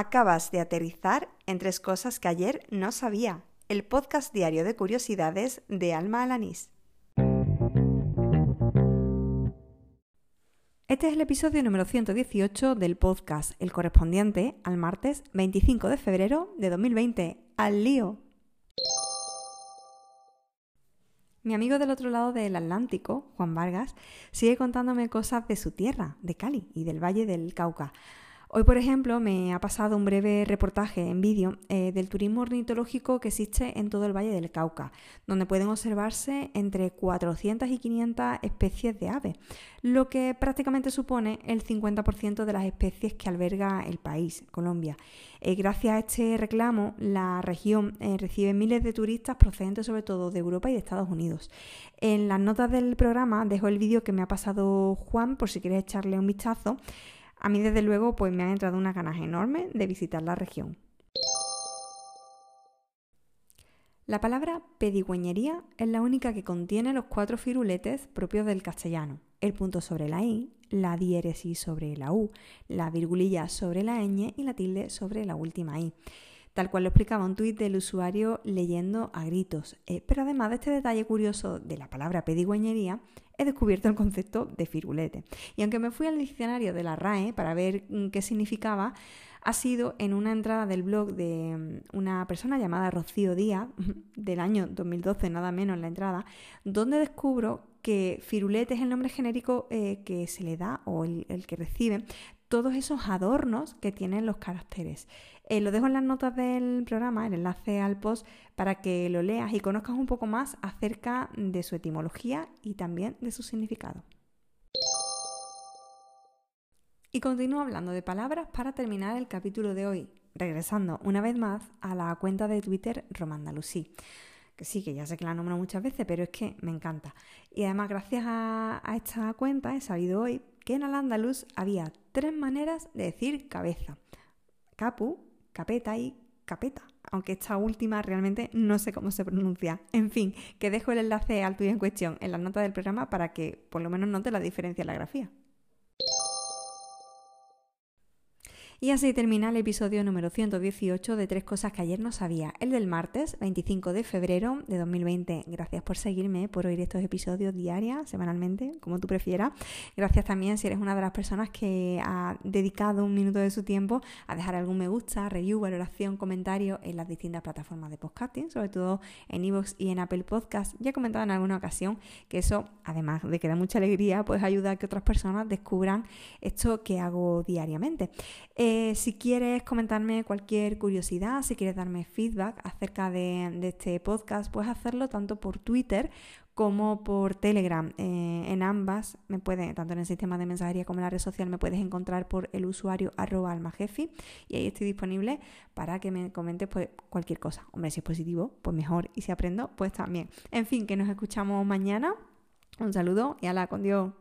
Acabas de aterrizar en tres cosas que ayer no sabía. El podcast diario de curiosidades de Alma Alanís. Este es el episodio número 118 del podcast, el correspondiente al martes 25 de febrero de 2020. ¡Al lío! Mi amigo del otro lado del Atlántico, Juan Vargas, sigue contándome cosas de su tierra, de Cali y del Valle del Cauca. Hoy, por ejemplo, me ha pasado un breve reportaje en vídeo eh, del turismo ornitológico que existe en todo el Valle del Cauca, donde pueden observarse entre 400 y 500 especies de aves, lo que prácticamente supone el 50% de las especies que alberga el país, Colombia. Eh, gracias a este reclamo, la región eh, recibe miles de turistas procedentes sobre todo de Europa y de Estados Unidos. En las notas del programa dejo el vídeo que me ha pasado Juan por si quieres echarle un vistazo. A mí desde luego pues me han entrado unas ganas enormes de visitar la región. La palabra pedigüeñería es la única que contiene los cuatro firuletes propios del castellano. El punto sobre la i, la diéresis sobre la u, la virgulilla sobre la ñ y la tilde sobre la última i tal cual lo explicaba un tuit del usuario leyendo a gritos. Eh, pero además de este detalle curioso de la palabra pedigüeñería, he descubierto el concepto de firulete. Y aunque me fui al diccionario de la RAE para ver mm, qué significaba, ha sido en una entrada del blog de mm, una persona llamada Rocío Díaz, del año 2012, nada menos en la entrada, donde descubro que firulete es el nombre genérico eh, que se le da o el, que recibe todos esos adornos que tienen los caracteres. Eh, lo dejo en las notas del programa, el enlace al post, para que lo leas y conozcas un poco más acerca de su etimología y también de su significado. Y continúo hablando de palabras para terminar el capítulo de hoy, regresando una vez más a la cuenta de Twitter Romandalusí. Que sí, que ya sé que la nombro muchas veces, pero es que me encanta. Y además, gracias a, a esta cuenta, he sabido hoy que en al andaluz había tres maneras de decir cabeza. Capu, capeta y capeta. Aunque esta última realmente no sé cómo se pronuncia. En fin, que dejo el enlace al tuyo en cuestión en la nota del programa para que por lo menos note la diferencia en la grafía. Y así termina el episodio número 118 de Tres Cosas que ayer no sabía, el del martes 25 de febrero de 2020. Gracias por seguirme, por oír estos episodios diarios, semanalmente, como tú prefieras. Gracias también si eres una de las personas que ha dedicado un minuto de su tiempo a dejar algún me gusta, review, valoración, comentario en las distintas plataformas de podcasting, sobre todo en iVoox y en Apple Podcast. Ya he comentado en alguna ocasión que eso, además de que da mucha alegría, pues ayuda a que otras personas descubran esto que hago diariamente. Eh, si quieres comentarme cualquier curiosidad, si quieres darme feedback acerca de, este podcast, puedes hacerlo tanto por Twitter como por Telegram. Eh, en ambas, me puede, tanto en el sistema de mensajería como en la red social, me puedes encontrar por el usuario arroba almajefi y ahí estoy disponible para que me comentes pues, cualquier cosa. Hombre, si es positivo, pues mejor. Y si aprendo, pues también. En fin, que nos escuchamos mañana. Un saludo y ala con Dios.